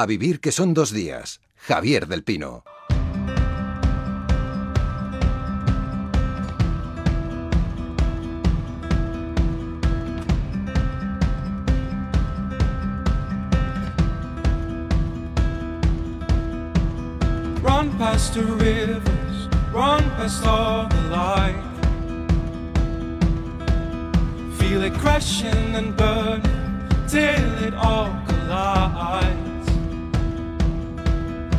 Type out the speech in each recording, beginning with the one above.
A vivir que son dos días. Javier del Pino. Run past the rivers, run past all the light. Feel it crashing and burning till it all collides.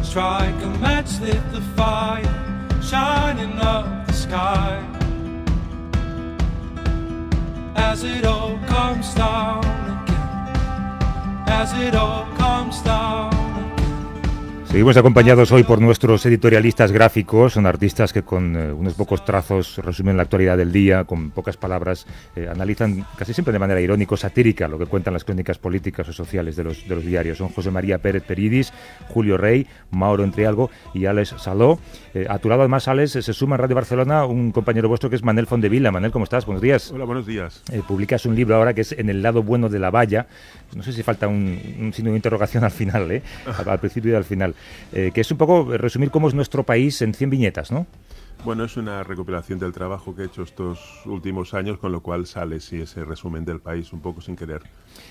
Strike a match, lit the fire, shining up the sky. As it all comes down again, as it all comes down. Seguimos acompañados hoy por nuestros editorialistas gráficos, son artistas que con eh, unos pocos trazos resumen la actualidad del día, con pocas palabras, eh, analizan casi siempre de manera irónico, satírica, lo que cuentan las crónicas políticas o sociales de los, de los diarios. Son José María Pérez Peridis, Julio Rey, Mauro Entrialgo y Alex Saló. Eh, a tu lado, además, Alex, se suma en Radio Barcelona un compañero vuestro que es Manel Fondevila. Manel, ¿cómo estás? Buenos días. Hola, buenos días. Publicas un libro ahora que es En el lado bueno de la valla. No sé si falta un, un signo de interrogación al final, ¿eh? al, al principio y al final. Eh, que es un poco resumir cómo es nuestro país en 100 viñetas, ¿no? Bueno, es una recopilación del trabajo que he hecho estos últimos años, con lo cual sale sí, ese resumen del país un poco sin querer.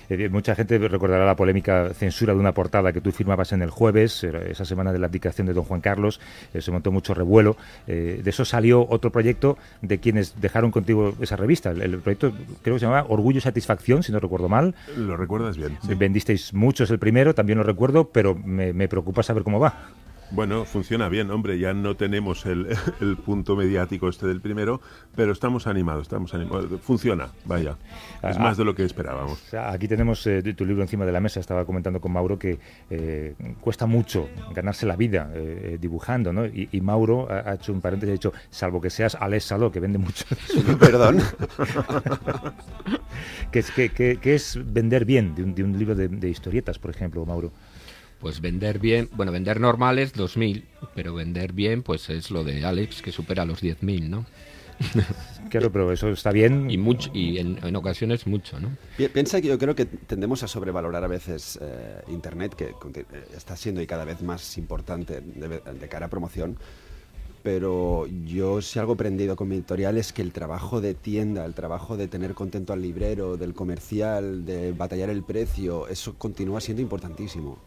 Eh, mucha gente recordará la polémica censura de una portada que tú firmabas en el jueves, era esa semana de la abdicación de don Juan Carlos, eh, se montó mucho revuelo. Eh, de eso salió otro proyecto de quienes dejaron contigo esa revista. El, el proyecto creo que se llamaba Orgullo y Satisfacción, si no recuerdo mal. Lo recuerdas bien. sí. Vendisteis muchos el primero, también lo recuerdo, pero me, me preocupa saber cómo va. Bueno, funciona bien, hombre, ya no tenemos el, el punto mediático este del primero, pero estamos animados, estamos animados. Funciona, vaya. Es Ah, más de lo que esperábamos. Aquí tenemos eh, tu libro encima de la mesa. Estaba comentando con Mauro que eh, cuesta mucho ganarse la vida eh, eh, dibujando, ¿no? Y, y Mauro ha, ha hecho un paréntesis, ha dicho, salvo que seas Alex Saló, que vende mucho. Perdón. que, es, que, que- que es vender bien de un, de un libro de, de historietas, por ejemplo, Mauro. Pues vender bien, bueno, vender normal es 2.000, pero vender bien pues es lo de Alex, que supera los 10.000, ¿no? Claro, pero eso está bien. Y, mucho, y en, en ocasiones mucho, ¿no? Pi- Piensa que yo creo que tendemos a sobrevalorar a veces eh, Internet, que eh, está siendo y cada vez más importante de, de cara a promoción. Pero yo si algo he aprendido con mi editorial es que el trabajo de tienda, el trabajo de tener contento al librero, del comercial, de batallar el precio, eso continúa siendo importantísimo.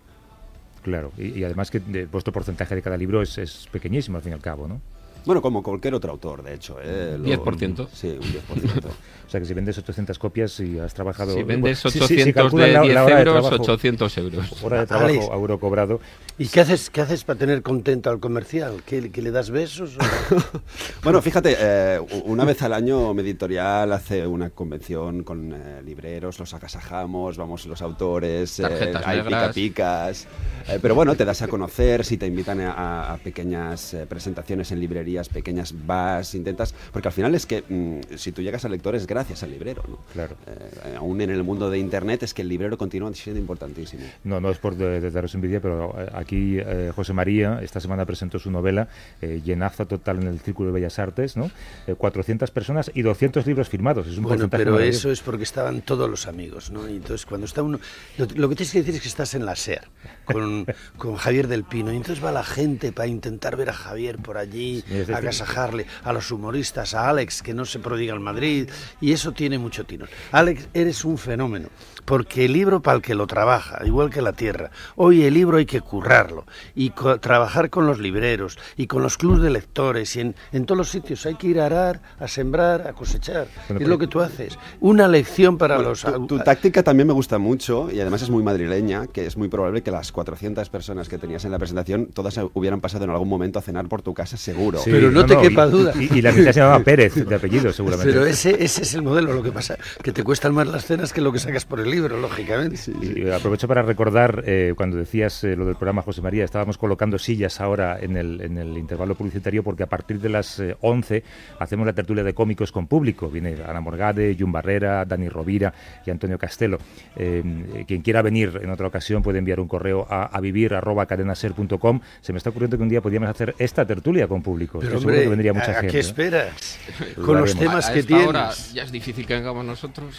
Claro, y, además que de- vuestro porcentaje de cada libro es, es pequeñísimo al fin y al cabo, ¿no? Bueno, como cualquier otro autor, de hecho. ¿eh? Lo- 10%. Sí, un 10%. O sea que si vendes 800 copias y has trabajado... Si vendes Sí, sí, 800 si calculas de la- 10 la hora de euros, trabajo- 800 euros. Hora de trabajo, euro cobrado. ¿Y qué haces, qué haces para tener contento al comercial? ¿Que, que le das besos? Bueno, fíjate, eh, una vez al año mi editorial hace una convención con eh, libreros, los agasajamos, vamos los autores, eh, Tarjetas hay pica-picas. eh, pero bueno, te das a conocer, si te invitan a, a pequeñas eh, presentaciones en librerías, pequeñas vas, intentas... Porque al final es que mm, si tú llegas al lector es gracias al librero, ¿no? Claro. Eh, aún en el mundo de Internet es que el librero continúa siendo importantísimo. No, no es por de- de daros envidia, pero eh, aquí eh, José María esta semana presentó su novela eh, Llenazo total en el Círculo de Bellas Artes, ¿no? Eh, 400 personas y 200 libros firmados. Es un Bueno, pero eso es porque estaban todos los amigos, ¿no? Y entonces cuando está uno... Lo, lo que tienes que decir es que estás en la SER con, con Javier del Pino y entonces va la gente para intentar ver a Javier por allí, Sí, agasajarle a los humoristas, a Alex, que no se prodiga en Madrid, y eso tiene mucho tino. Alex, eres un fenómeno, porque el libro para el que lo trabaja, igual que la tierra, hoy el libro hay que currarlo, y co- trabajar con los libreros, y con los clubes de lectores, y en, en todos los sitios hay que ir a arar, a sembrar, a cosechar. Bueno, es lo que tú haces. Una lección para Bueno, los... tu, tu táctica también me gusta mucho y además es muy madrileña, que es muy probable que las 400 personas que tenías en la presentación todas hubieran pasado en algún momento a cenar por tu casa seguro. Sí, Pero no te quepa y- duda. Y, y la mitad se llamaba Pérez, de apellido, seguramente. Pero ese, ese es el modelo, lo que pasa, que te cuestan más las cenas que lo que sacas por el libro, lógicamente. Y aprovecho para recordar, eh, cuando decías eh, lo del programa José María, estábamos colocando sillas ahora en el, en el intervalo publicitario porque a partir de las eh, 11 hacemos la tertulia de cómicos con público. Viene Ana Morgade, Jun Barrera, Dani Rovira y Antonio Castelo. Eh, quien quiera venir en otra ocasión puede enviar un correo a, a vivir.cadenaser.com. Se me está ocurriendo que un día podríamos hacer esta tertulia con público. Pero Estoy seguro hombre, que vendría mucha ¿a, qué ¿eh? esperas? Con los temas a, que tienes. hora ya es difícil que vengamos nosotros.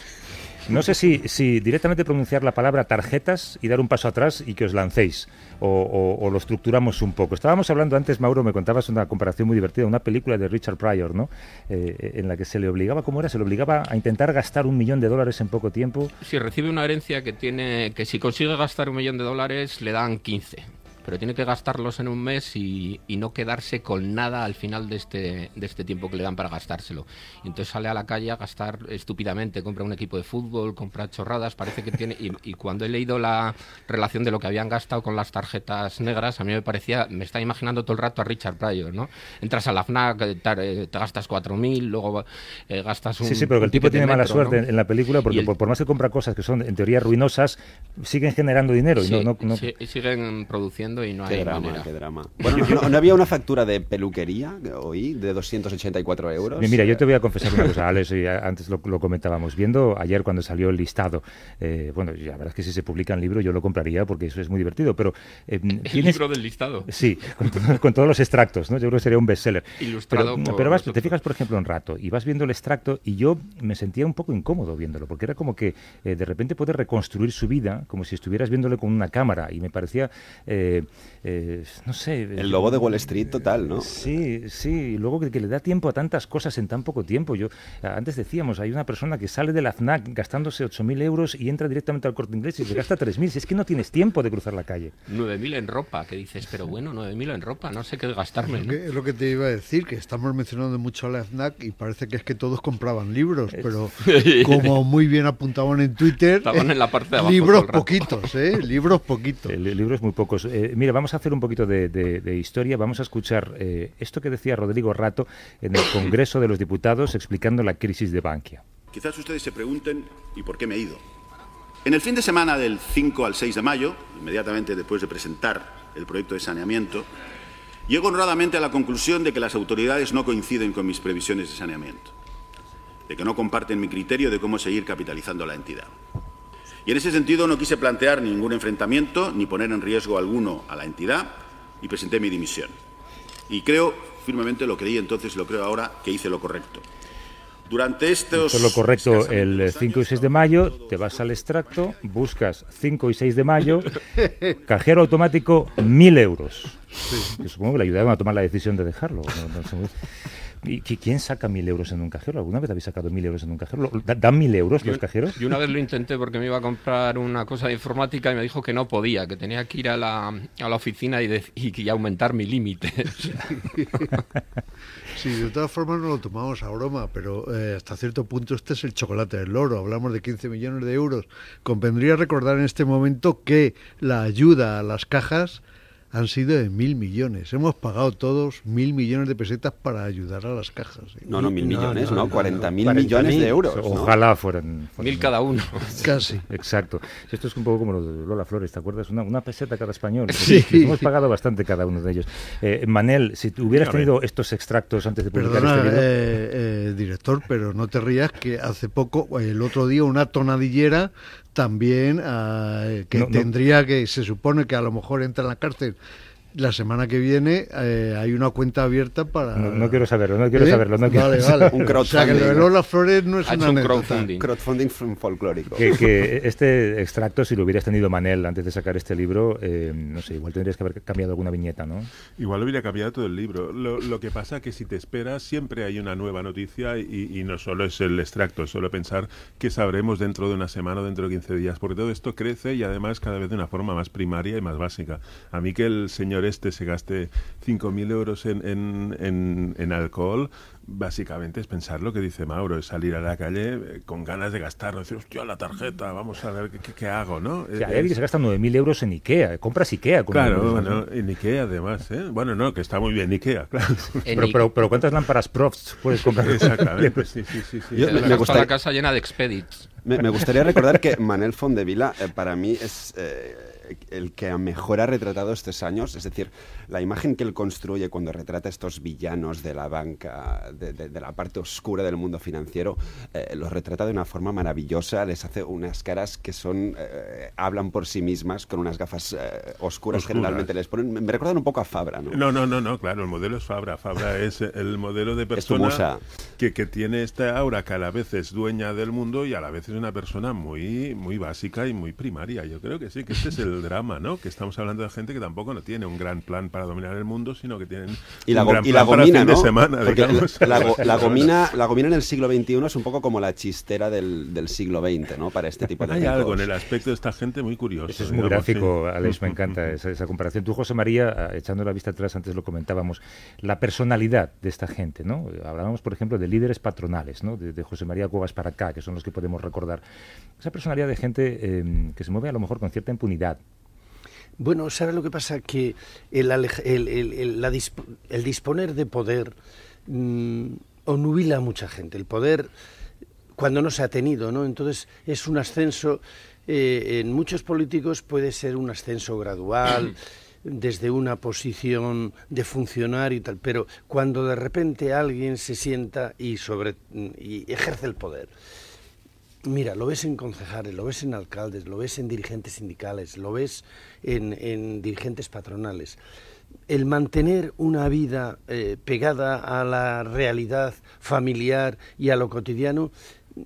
No sé si, si directamente pronunciar la palabra tarjetas y dar un paso atrás y que os lancéis, o, o- o lo estructuramos un poco. Estábamos hablando antes, Mauro, me contabas una comparación muy divertida, una película de Richard Pryor, ¿no? Eh, en la que se le obligaba, ¿cómo era? Se le obligaba a intentar gastar un millón de dólares en poco tiempo. Si recibe una herencia que tiene que si consigue gastar un millón de dólares le dan 15. Pero tiene que gastarlos en un mes y, y no quedarse con nada al final de este, de este tiempo que le dan para gastárselo. Y entonces sale a la calle a gastar estúpidamente, compra un equipo de fútbol, compra chorradas, parece que tiene... Y, y cuando he leído la relación de lo que habían gastado con las tarjetas negras, a mí me parecía, me está imaginando todo el rato a Richard Pryor, ¿no? Entras a la FNAC, eh, tar- eh, te gastas 4.000, luego eh, gastas un... Sí, sí, pero que el tipo tiene mala metro, suerte ¿no? en, en la película porque el- por, por más que compra cosas que son en teoría ruinosas, siguen generando dinero. y no- Sí, no- no- sí, siguen produciendo y no Qué hay drama, manera. qué drama. Bueno, ¿no, no- no había una factura de peluquería que oí de 284 euros? Mira, yo te voy a confesar una cosa, Alex, y antes lo, lo comentábamos. Viendo ayer cuando salió el listado, eh, bueno, la verdad es que si se publica en libro yo lo compraría porque eso es muy divertido, pero eh, El libro del listado. Sí, con, to- con todos los extractos, ¿no? Yo creo que sería un bestseller. Ilustrado Pero, por pero vas, te fijas, por ejemplo, un rato y vas viendo el extracto y yo me sentía un poco incómodo viéndolo, porque era como que eh, de repente puedes reconstruir su vida como si estuvieras viéndole con una cámara y me parecía, eh, eh, no sé... El lobo de Wall Street total, ¿no? Sí, sí, y luego que, que le da tiempo a tantas cosas en tan poco tiempo. Yo Antes decíamos, hay una persona que sale de la FNAC gastándose 8.000 euros y entra directamente al corte inglés y se gasta 3.000. Si es que no tienes tiempo de cruzar la calle. 9.000 en ropa, que dices, pero bueno, 9.000 en ropa, no sé qué gastarme. Es ¿no? lo que- es lo que te iba a decir, que estamos mencionando mucho a la FNAC y parece que es que todos compraban libros, pero como muy bien apuntaban en Twitter, Estaban en la parte de abajo todo libros poquitos, ¿eh? Libros poquitos. El libros muy pocos. Eh, mira, vamos a hacer un poquito de, de- de historia. Vamos a escuchar eh, esto que decía Rodrigo Rato en el Congreso de los Diputados explicando la crisis de Bankia. Quizás ustedes se pregunten, ¿y por qué me he ido? En el fin de semana del 5 al 6 de mayo, inmediatamente después de presentar el proyecto de saneamiento, llego honradamente a la conclusión de que las autoridades no coinciden con mis previsiones de saneamiento, de que no comparten mi criterio de cómo seguir capitalizando la entidad. Y en ese sentido no quise plantear ningún enfrentamiento ni poner en riesgo alguno a la entidad y presenté mi dimisión. Y creo, firmemente lo creí entonces y lo creo ahora, que hice lo correcto. Durante estos... Esto es lo correcto el dos 5 y años, 6 de mayo, te vas al extracto, buscas 5 y 6 de mayo, cajero automático 1.000 euros. Yo supongo que le ayudaron a tomar la decisión de dejarlo. no- no sé muy- ¿Y qui- quién saca 1.000 euros en un cajero? ¿Alguna vez habéis sacado 1.000 euros en un cajero? ¿Lo- da- ¿Dan 1.000 euros los cajeros? Yo una vez lo intenté porque me iba a comprar una cosa de informática y me dijo que no podía, que tenía que ir a la, a la oficina y, y, y aumentar mi límite. Sí, de todas formas no lo tomamos a broma, pero eh, hasta cierto punto este es el chocolate del loro. Hablamos de 15 millones de euros. Convendría recordar en este momento que la ayuda a las cajas han sido de mil millones. Hemos pagado todos mil millones de pesetas para ayudar a las cajas. No, no, mil No, millones, no, ¿no? no, 40 mil 40.000. millones de euros. ¿no? Ojalá fueran, fueran- Mil cada uno. Casi. Exacto. Esto es un poco como lo de Lola Flores, ¿te acuerdas? Una, una peseta cada español. Sí. Hemos pagado bastante cada uno de ellos. Eh, Manel, si hubieras tenido estos extractos antes de publicar Perdona, este eh, eh, director, pero no te rías que hace poco, el otro día, una tonadillera también ah, que No, no. tendría que, se supone que a lo mejor entra en la cárcel la semana que viene, eh, hay una cuenta abierta para... No, no quiero saberlo, no quiero ¿Eh? saberlo. No quiero vale, saberlo. vale. Un O sea, que lo de crowdfunding. Lola Flores no es Ha una un crowdfunding. Crowdfunding folclórico. Que, que este extracto, si lo hubieras tenido Manel antes de sacar este libro, eh, no sé, igual tendrías que haber cambiado alguna viñeta, ¿no? Igual hubiera cambiado todo el libro. Lo, lo que pasa que si te esperas, siempre hay una nueva noticia y, y no solo es el extracto, es solo pensar que sabremos dentro de una semana o dentro de 15 días, porque todo esto crece y además cada vez de una forma más primaria y más básica. A mí que el señor este se gaste 5.000 euros en, en, en, en alcohol, básicamente es pensar lo que dice Mauro, es salir a la calle eh, con ganas de gastar, decir, hostia, la tarjeta, vamos a ver qué, qué- qué hago, ¿no? O sea, Eh, hay alguien que se gasta 9.000 euros en Ikea, compras Ikea. Con Claro, 9.000 euros, bueno, ¿no? en Ikea además, ¿eh? Bueno, no, que está muy bien Ikea, claro. Pero, pero, pero ¿cuántas lámparas Profts puedes comprar? con 9.000 Exactamente, sí, sí, sí. sí. Yo- me gustaría- la casa llena de expedits. Me, me gustaría recordar que Manel Fondevila eh, para mí es eh, el que mejor ha retratado estos años, es decir, la imagen que él construye cuando retrata estos villanos de la banca, de, de- de la parte oscura del mundo financiero, eh, los retrata de una forma maravillosa, les hace unas caras que son, hablan por sí mismas, con unas gafas oscuras, Oscuras. generalmente les ponen, me recuerdan un poco a Fabra, ¿no? No, no, no, no, claro, el modelo es Fabra. Fabra es el modelo de persona que, que tiene esta aura que a la vez es dueña del mundo y a la vez es una persona muy, muy básica y muy primaria. Yo creo que sí, que este es el drama, ¿no? Que estamos hablando de gente que tampoco no tiene un gran plan para dominar el mundo, sino que tienen Y la, un gran y la para gomina, fin ¿no? de semana. Porque digamos. la, go- la gomina, la gomina en el siglo XXI es un poco como la chistera del, del siglo XX, ¿no? Para este tipo de Hay algo ricos. en el aspecto de esta gente muy curioso. Eso es muy digamos, gráfico, sí. Alex, me encanta esa, esa comparación. Tú, José María, ah, echando la vista atrás, antes lo comentábamos, la personalidad de esta gente, ¿no? Hablábamos, por ejemplo, de líderes patronales, ¿no? De, de José María Cuevas para acá, que son los que podemos recordar. Esa personalidad de gente eh, que se mueve a lo mejor con cierta impunidad. Bueno, ¿sabes lo que pasa? Que el, el, el- el- la disp- el disponer de poder mm, onubila a mucha gente. El poder, cuando no se ha tenido, ¿no? Entonces es un ascenso, eh, en muchos políticos puede ser un ascenso gradual, desde una posición de funcionario y tal, pero cuando de repente alguien se sienta y, sobre, y ejerce el poder, Mira, lo ves en concejales, lo ves en alcaldes, lo ves en dirigentes sindicales, lo ves en, en dirigentes patronales. El mantener una vida eh, pegada a la realidad familiar y a lo cotidiano,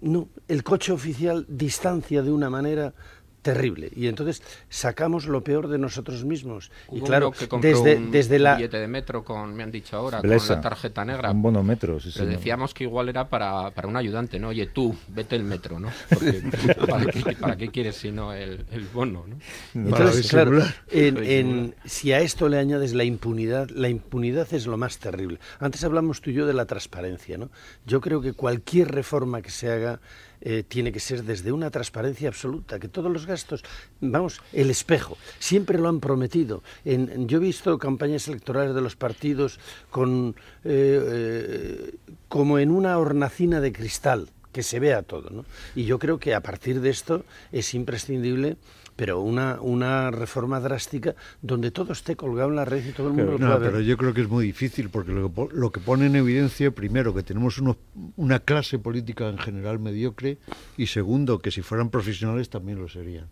no, el coche oficial distancia de una manera terrible y entonces sacamos lo peor de nosotros mismos y Hubo claro uno que desde un desde la billete de metro con, me han dicho ahora, Blesa. con la tarjeta negra. Un bonometro, sí, Pero señor. decíamos que igual era para, para un ayudante, ¿no? Oye, tú, vete el metro, ¿no? Porque, ¿para, qué, para qué quieres si no el, el bono, no? Entonces, claro, en- si a esto le añades la impunidad, la impunidad es lo más terrible. Antes hablamos tú y yo de la transparencia, ¿no? Yo creo que cualquier reforma que se haga eh, tiene que ser desde una transparencia absoluta, que todos los gastos, vamos, el espejo, siempre lo han prometido. En- yo he visto campañas electorales de los partidos con eh, eh, como en una hornacina de cristal que se vea todo, ¿no? Y yo creo que a partir de esto es imprescindible, pero una, una reforma drástica donde todo esté colgado en la red y todo el mundo lo No, pueda pero ver. yo creo que es muy difícil porque lo que, po- lo que pone en evidencia, primero, que tenemos unos- una clase política en general mediocre y segundo, que si fueran profesionales también lo serían.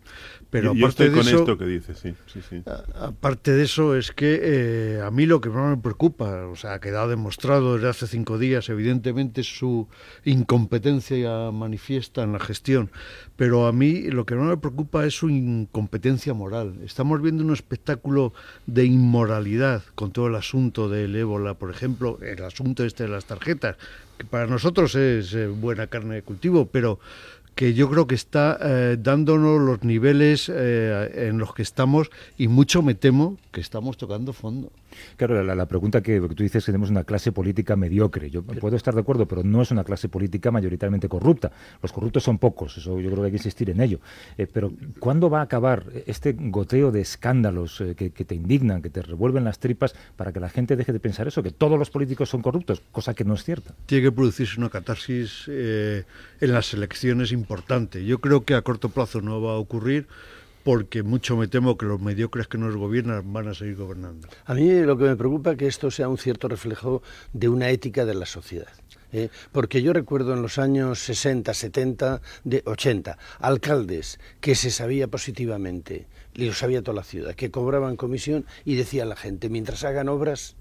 Pero yo, yo estoy de con eso, esto que dices, sí, sí, sí. a- aparte de eso es que eh, a mí lo que más me preocupa, o sea, ha quedado demostrado desde hace cinco días, evidentemente su incompetencia manifiesta en la gestión, pero a mí lo que más me preocupa es su incompetencia moral. Estamos viendo un espectáculo de inmoralidad con todo el asunto del ébola, por ejemplo, el asunto este de las tarjetas, que para nosotros es eh, buena carne de cultivo, pero que yo creo que está eh, dándonos los niveles eh, en los que estamos y mucho me temo que estamos tocando fondo. Claro, la, la pregunta que, que tú dices es que tenemos una clase política mediocre. Yo puedo estar de acuerdo, pero no es una clase política mayoritariamente corrupta. Los corruptos son pocos, eso yo creo que hay que insistir en ello. Eh, pero ¿cuándo va a acabar este goteo de escándalos eh, que, que te indignan, que te revuelven las tripas, para que la gente deje de pensar eso, que todos los políticos son corruptos, cosa que no es cierta? Tiene que producirse una catarsis eh, en las elecciones importante. Yo creo que a corto plazo no va a ocurrir porque mucho me temo que los mediocres que nos gobiernan van a seguir gobernando. A mí lo que me preocupa es que esto sea un cierto reflejo de una ética de la sociedad. ¿eh? Porque yo recuerdo en los años 60, 70, de 80, alcaldes que se sabía positivamente, y lo sabía toda la ciudad, que cobraban comisión y decía la gente, mientras hagan obras,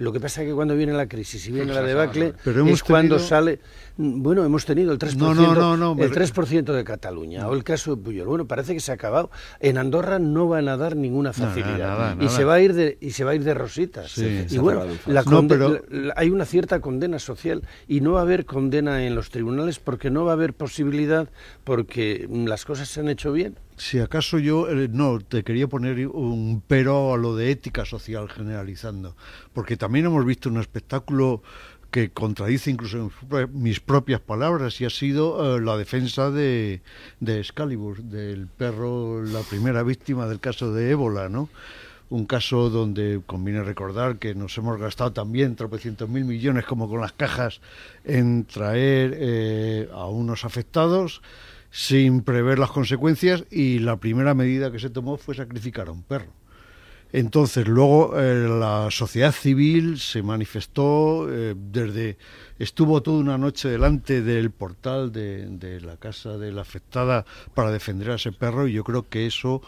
lo que pasa es que cuando viene la crisis y viene la debacle, Pero hemos es cuando tenido- sale... Bueno, hemos tenido el 3%, No, no, no, el 3% de Cataluña, o el caso de Puyol. Bueno, parece que se ha acabado. En Andorra no van a dar ninguna facilidad. nada, y se va a ir de, y se va a ir de rositas. Sí. y bueno, la pero- la- hay una cierta condena social y no va a haber condena en los tribunales porque no va a haber posibilidad porque mm, las cosas se han hecho bien. Si acaso yo eh, no te quería poner un pero a lo de ética social generalizando, porque también hemos visto un espectáculo que contradice incluso mis pro- mis propias palabras y ha sido eh, la defensa de, de Excalibur, del perro, la primera víctima del caso de ébola, ¿no? Un caso donde conviene recordar que nos hemos gastado también tropecientos mil millones como con las cajas en traer eh, a unos afectados sin prever las consecuencias y la primera medida que se tomó fue sacrificar a un perro. Entonces, luego eh, la sociedad civil se manifestó eh, desde. Estuvo toda una noche delante del portal de, de, la casa de la afectada para defender a ese perro, y yo creo que eso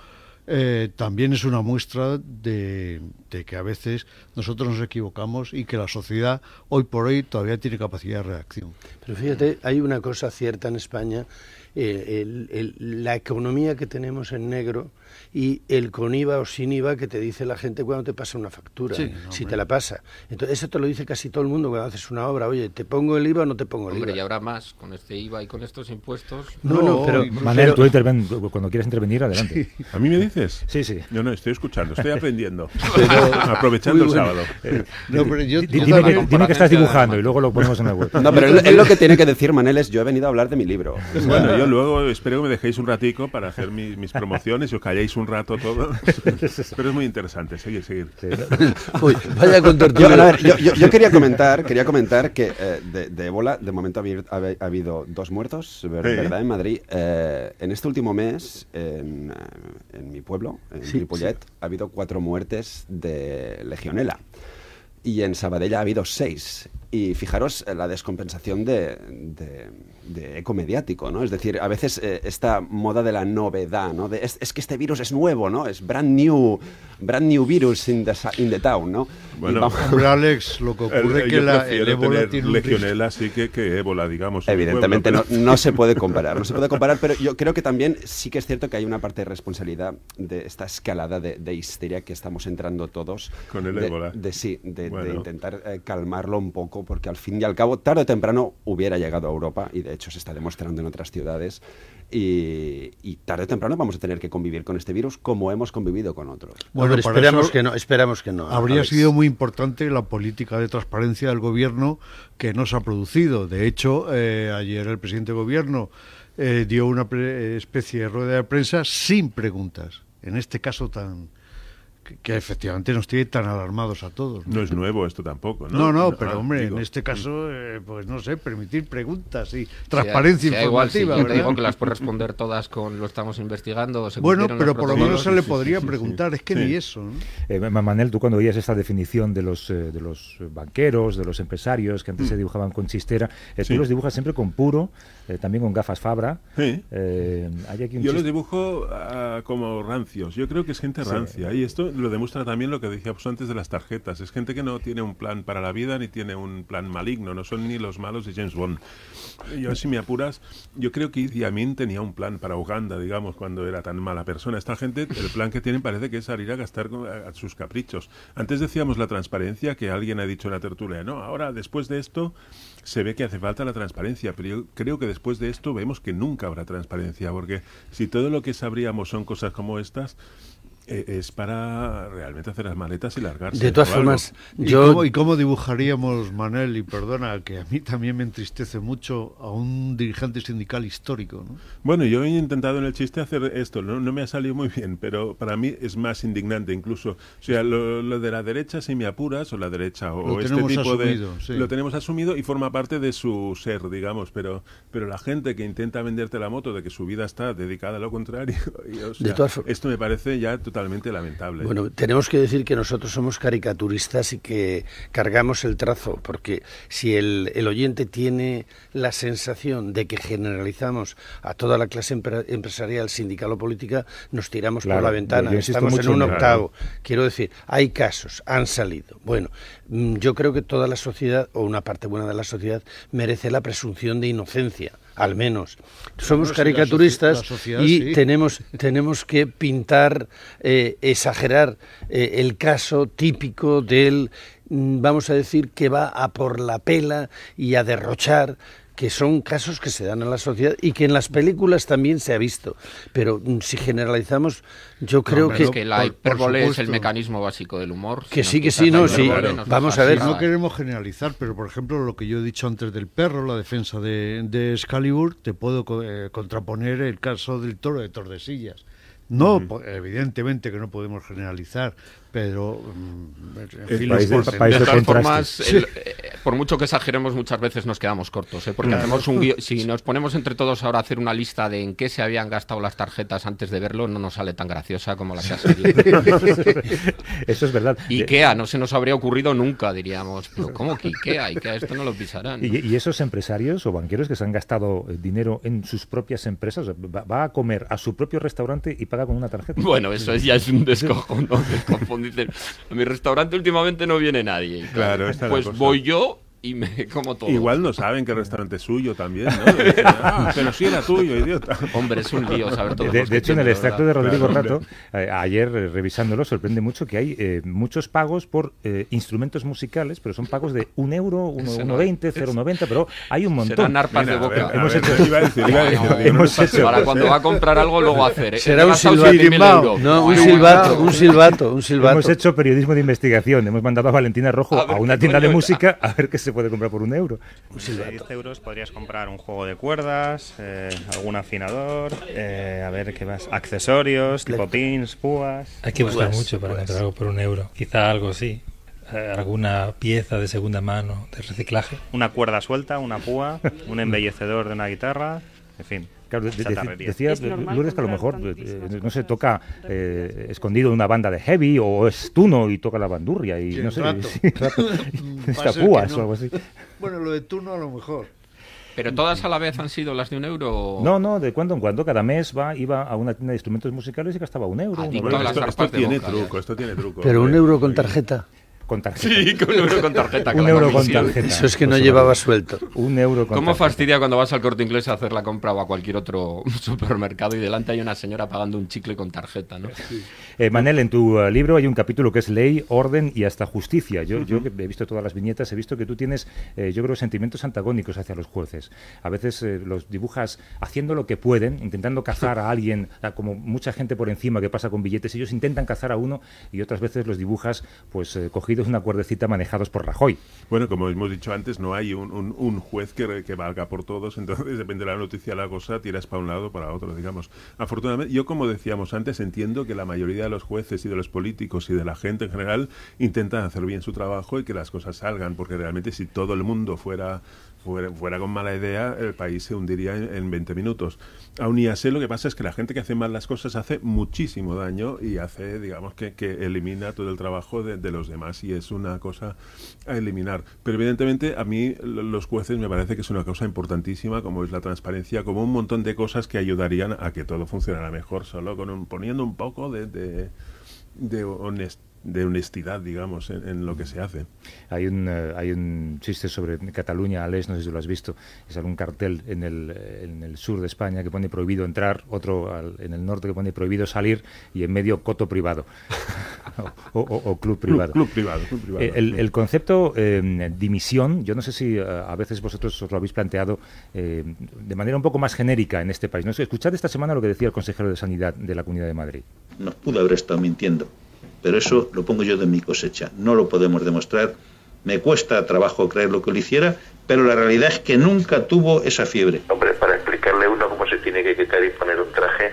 eh, también es una muestra de, de, que a veces nosotros nos equivocamos y que la sociedad hoy por hoy todavía tiene capacidad de reacción. Pero fíjate, hay una cosa cierta en España. El, el, el, la economía que tenemos en negro y el con IVA o sin IVA que te dice la gente cuando te pasa una factura, sí, no, si te la pasa. Entonces, eso te lo dice casi todo el mundo cuando haces una obra. Oye, ¿te pongo el IVA o no te pongo el hombre, IVA? y habrá más con este IVA y con estos impuestos. No, no, pero... Manel, pero... tú interven, cuando quieras intervenir, adelante. Sí. ¿A mí me dices? Sí, sí. Yo no, estoy escuchando, estoy aprendiendo. pero, aprovechando bueno. el sábado. Eh, no, pero yo, dime, yo dime, dime, que estás dibujando y luego lo ponemos en la web. No, pero él, él, lo que tiene que decir, Manel, es yo he venido a hablar de mi libro. Bueno, yo luego espero que me dejéis un ratico para hacer mi, mis promociones y os calléis un rato todo. Pero es muy interesante, seguir, seguir. Sí. Uy, vaya con yo, a ver, yo, yo, yo, quería comentar, quería comentar que eh, de, de, ébola, de momento ha, ha, ha, habido dos muertos, ¿verdad? En Madrid. Eh, en este último mes, en, en mi pueblo, en sí, Ripollet, sí. ha habido cuatro muertes de legionela. Y en Sabadell ha habido seis. Y fijaros la descompensación de, de, de, eco mediático, ¿no? Es decir, a veces eh, esta moda de la novedad, ¿no? De, es, es, que este virus es nuevo, ¿no? Es brand new, brand new virus in the, in the town, ¿no? Bueno, vamos... hombre, Alex, lo que ocurre es que la, el ébola tiene un legionela sí que, que ébola, digamos. Evidentemente pueblo, pero... no, no, se puede comparar, no se puede comparar, pero yo creo que también sí que es cierto que hay una parte de responsabilidad de esta escalada de, de histeria que estamos entrando todos. Con el de, ébola. De, sí, de, bueno. de intentar eh, calmarlo un poco, porque al fin y al cabo, tarde o temprano hubiera llegado a Europa, y de hecho se está demostrando en otras ciudades, y, y, tarde o temprano vamos a tener que convivir con este virus como hemos convivido con otros. Bueno, Hombre, esperamos que no, esperamos que no. Habría Alex. sido muy importante la política de transparencia del gobierno que no se ha producido. De hecho, eh, ayer el presidente de gobierno eh, dio una especie de rueda de prensa sin preguntas. En este caso tan que, que, efectivamente nos tiene tan alarmados a todos. ¿no? no es nuevo esto tampoco, ¿no? No, no, pero ah, hombre, digo. en este caso, eh, pues no sé, permitir preguntas y transparencia sea, sea informativa. Igual, sí, te digo que las puedes responder todas con lo estamos investigando. Se bueno, pero por lo menos se le podría sí, preguntar, es que ni eso. ¿no? Eh, Manel, tú cuando oías esta definición de los, eh, de los banqueros, de los empresarios que antes mm. se dibujaban con chistera, eh, tú los dibujas siempre con puro, eh, también con gafas Fabra. Sí. Hay aquí un Yo los dibujo uh, como rancios, yo creo que es gente rancia, y esto lo demuestra también lo que decíamos antes de las tarjetas. Es gente que no tiene un plan para la vida ni tiene un plan maligno, no son ni los malos de James Bond. Yo, si me apuras, yo creo que Idi Amin tenía un plan para Uganda, digamos, cuando era tan mala persona. Esta gente, el plan que tienen parece que es salir a gastar a, sus caprichos. Antes decíamos la transparencia, que alguien ha dicho en la tertulia, no, ahora después de esto se ve que hace falta la transparencia, pero yo creo que después de esto vemos que nunca habrá transparencia, porque si todo lo que sabríamos son cosas como estas, es para realmente hacer las maletas y largarse. De todas formas, yo... ¿Y cómo, ¿Y cómo, dibujaríamos, Manel, y perdona, que a mí también me entristece mucho, a un dirigente sindical histórico? ¿no? Bueno, yo he intentado en el chiste hacer esto, no, no me ha salido muy bien, pero para mí es más indignante incluso. O sea, lo, lo de la derecha, si me apuras, o la derecha, o lo este tipo asumido, de... Sí. Lo tenemos asumido y forma parte de su ser, digamos, pero, pero la gente que intenta venderte la moto de que su vida está dedicada a lo contrario, y, o sea, esto me parece ya totalmente lamentable. Bueno, tenemos que decir que nosotros somos caricaturistas y que cargamos el trazo, porque si el, el oyente tiene la sensación de que generalizamos a toda la clase empresarial, sindical o política, nos tiramos claro, por la ventana. Estamos en un octavo. Claro. Quiero decir, hay casos, han salido. Bueno, mm, yo creo que toda la sociedad, o una parte buena de la sociedad, merece la presunción de inocencia al menos. Somos caricaturistas la sociedad, y sí. tenemos, tenemos que pintar, eh, exagerar eh, el caso típico del, mm, vamos a decir, que va a por la pela y a derrochar que son casos que se dan en la sociedad y que en las películas también se ha visto. Pero mm, si generalizamos, yo creo no, que... Es que la hipérbole es el mecanismo básico del humor. Que sí, que sí, no, sí. Vamos a ver. No queremos generalizar, pero por ejemplo, lo que yo he dicho antes del perro, la defensa de, de Excalibur, te puedo eh, contraponer el caso del toro de Tordesillas No, po- evidentemente que no podemos generalizar, pero mm, en fin, país los país de todas formas, el- eh, por mucho que exageremos, muchas veces nos quedamos cortos. ¿eh? Porque hacemos un guio- si nos ponemos entre todos ahora a hacer una lista de en qué se habían gastado las tarjetas antes de verlo, no nos sale tan graciosa como la que ha salido. Eso es verdad. Ikea, no se nos habría ocurrido nunca, diríamos. Pero ¿cómo que Ikea? Ikea esto no lo pisarán. Y, y esos empresarios o banqueros que se han gastado eh, dinero en sus propias empresas, va, va a comer a su propio restaurante y paga con una tarjeta. Bueno, eso es- ya es un descojo, ¿no? Dicen, a mi restaurante últimamente no viene nadie. Claro, Pues voy yo y me como todo. Igual no saben que el restaurante es suyo también, ¿no? Dicen, "Ah, pero sí era tuyo, idiota. Hombre, es un lío saber todo. De, de hecho, en el extracto de Rodrigo Claro, Rato, eh, ayer eh, revisándolo, sorprende mucho que hay eh, muchos pagos por eh, instrumentos musicales, pero son pagos de un euro, uno- Ese no 1,20, 0,90, pero hay un montón. Serán arpas Mira, de ver, boca. Hemos hecho- iba a decir, iba a decir, No, digo, no hemos hecho- Para cuando va a comprar algo, luego hacer. ¿eh? Será un silbato. 7.000 Timbao. euros. No, un Ay, silbato, un silbato, un silbato. Hemos hecho periodismo de investigación, hemos mandado a Valentina Rojo A a, una tienda de música a ver qué se puede comprar por un euro. Por 10 euros podrías comprar un juego de cuerdas, eh, algún afinador, eh, a ver qué más, accesorios, tipo pins, púas. Hay que buscar Pues, mucho para pues. encontrar algo por un euro. Quizá algo así. eh, alguna pieza de segunda mano de reciclaje. Una cuerda suelta, una púa, un embellecedor de una guitarra, en fin. Claro, de- decía Lourdes que a lo mejor eh, tantísimas no se toca eh, escondido en una banda de heavy o es tuno y toca la bandurria y no sé, rato. sí, rato. No. o algo así. Bueno, lo de turno a lo mejor. Pero todas a la vez han sido las de un euro. o- No, no, de cuando en cuando, cada mes va, iba a una tienda de instrumentos musicales y gastaba un euro. Adicto un Bueno, a las esto, esto tiene boca, truco, ya. esto tiene truco. Pero un euro con tarjeta. Con tarjeta. Sí, con un euro con tarjeta. un euro con tarjeta. Eso es que no Eso llevaba suelto. Un euro con ¿Cómo tarjeta. fastidia cuando vas al corte inglés a hacer la compra o a cualquier otro supermercado y delante hay una señora pagando un chicle con tarjeta, ¿no? Eh, Manel, en tu eh, libro hay un capítulo que es ley, orden y hasta justicia. Yo, yo que he visto todas las viñetas, he visto que tú tienes, eh, yo creo, sentimientos antagónicos hacia los jueces. A veces eh, los dibujas haciendo lo que pueden, intentando cazar a alguien, a como mucha gente por encima que pasa con billetes, ellos intentan cazar a uno y otras veces los dibujas pues eh, cogidos en una cuerdecita manejados por Rajoy. Bueno, como hemos dicho antes, no hay un juez que, que valga por todos, entonces depende de la noticia, la cosa, tiras para un lado o para otro, digamos. Afortunadamente, yo como decíamos antes, entiendo que la mayoría de los jueces y de los políticos y de la gente en general intentan hacer bien su trabajo y que las cosas salgan, porque realmente si todo el mundo fuera fuera, con mala idea, el país se hundiría en, en 20 minutos. Aún así, lo que pasa es que la gente que hace mal las cosas hace muchísimo daño y hace, digamos, que, que elimina todo el trabajo de, de los demás y es una cosa a eliminar. Pero evidentemente a mí lo- los jueces me parece que es una cosa importantísima, como es la transparencia, como un montón de cosas que ayudarían a que todo funcionara mejor, solo con un- poniendo un poco de, de, de honest- de honestidad, digamos, en, en lo que se hace. Hay un, eh, hay un chiste sobre Cataluña, Alex, no sé si lo has visto, es algún cartel en el, eh, en el sur de España que pone prohibido entrar, otro al- en el norte que pone prohibido salir y en medio coto privado o, o- o club privado. Club, club privado, club privado, Eh, el, concepto eh, dimisión, yo no sé si a veces vosotros os lo habéis planteado eh, de manera un poco más genérica en este país. ¿no? Escuchad esta semana lo que decía el consejero de Sanidad de la Comunidad de Madrid. Nos pudo haber estado mintiendo, pero eso lo pongo yo de mi cosecha. No lo podemos demostrar. Me cuesta trabajo creer lo que lo hiciera, pero la realidad es que nunca tuvo esa fiebre. Hombre, para explicarle uno cómo se tiene que quitar y poner un traje,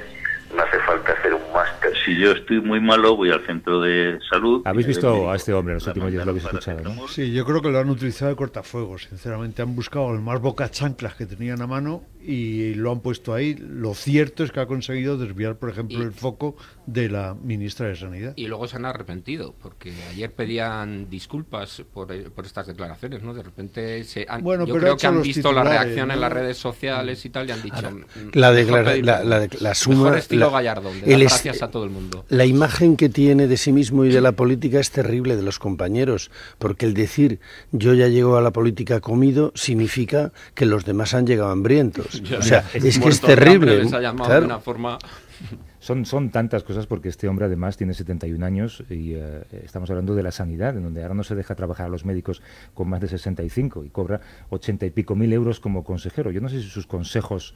no hace falta hacer un máster. Si yo estoy muy malo, voy al centro de salud. Habéis y el visto médico a este hombre en los últimos días, lo habéis escuchado, ¿no? Sí, yo creo que lo han utilizado de cortafuegos, sinceramente. Han buscado el más boca chanclas que tenían a mano y lo han puesto ahí. Lo cierto es que ha conseguido desviar, por ejemplo, Y- el foco de la ministra de Sanidad. Y luego se han arrepentido, porque ayer pedían disculpas por, eh, por estas declaraciones, ¿no? De repente se han, Bueno, yo pero creo que han visto la reacción en ¿no? las redes sociales y tal y han dicho... Ahora, "Mm, La, declara- pedir la, perdón". la, la suma, Mejor estilo la- Gallardón, de el est- gracias a todo el mundo. La imagen que tiene de sí mismo y de la política es terrible de los compañeros, porque el decir yo ya llego a la política comido significa que los demás han llegado hambrientos. Ya, o sea, es que es terrible. les ha llamado claro. de una forma... Son, son tantas cosas porque este hombre además tiene 71 años y eh, estamos hablando de la sanidad, en donde ahora no se deja trabajar a los médicos con más de 65 y cobra 80 y pico mil euros como consejero. Yo no sé si sus consejos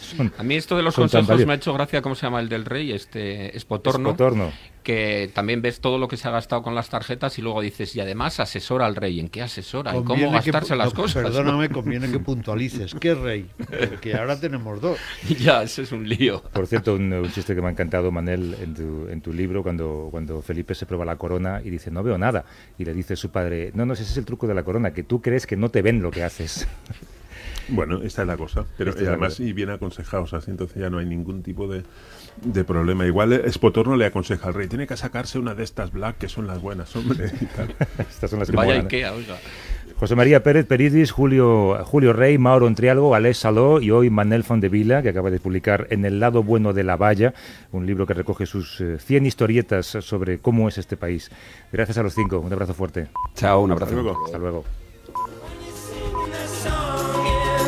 son... A mí esto de los consejos me ha hecho gracia, ¿cómo se llama el del rey? Este Espotorno. Espotorno. que también ves todo lo que se ha gastado con las tarjetas y luego dices, y además asesora al rey. ¿En qué asesora? ¿En cómo que gastarse las no, cosas? Perdóname, conviene que puntualices. ¿Qué rey? Porque ahora tenemos dos. ya, ese es un lío. Por cierto, un, un chiste que me ha encantado, Manel, en tu, en tu libro, cuando, cuando Felipe se prueba la corona y dice, no veo nada. Y le dice su padre, no, no, ese es el truco de la corona, que tú crees que no te ven lo que haces. Bueno, esta es la cosa. Pero Esta es y la además, y bien aconsejados, así entonces ya no hay ningún tipo de, de problema. Igual Espotorno le aconseja al rey, tiene que sacarse una de estas black que son las buenas, hombre. y tal. Estas son las que Vaya molan. Ikea, oiga. José María Pérez Peridis, Julio, Julio Rey, Mauro Entrialgo, Alés Saló y hoy Manel Fondevila, que acaba de publicar En el lado bueno de la valla, un libro que recoge sus eh, 100 historietas sobre cómo es este país. Gracias a los cinco, un abrazo fuerte. Chao, un abrazo. Hasta luego. Hasta luego.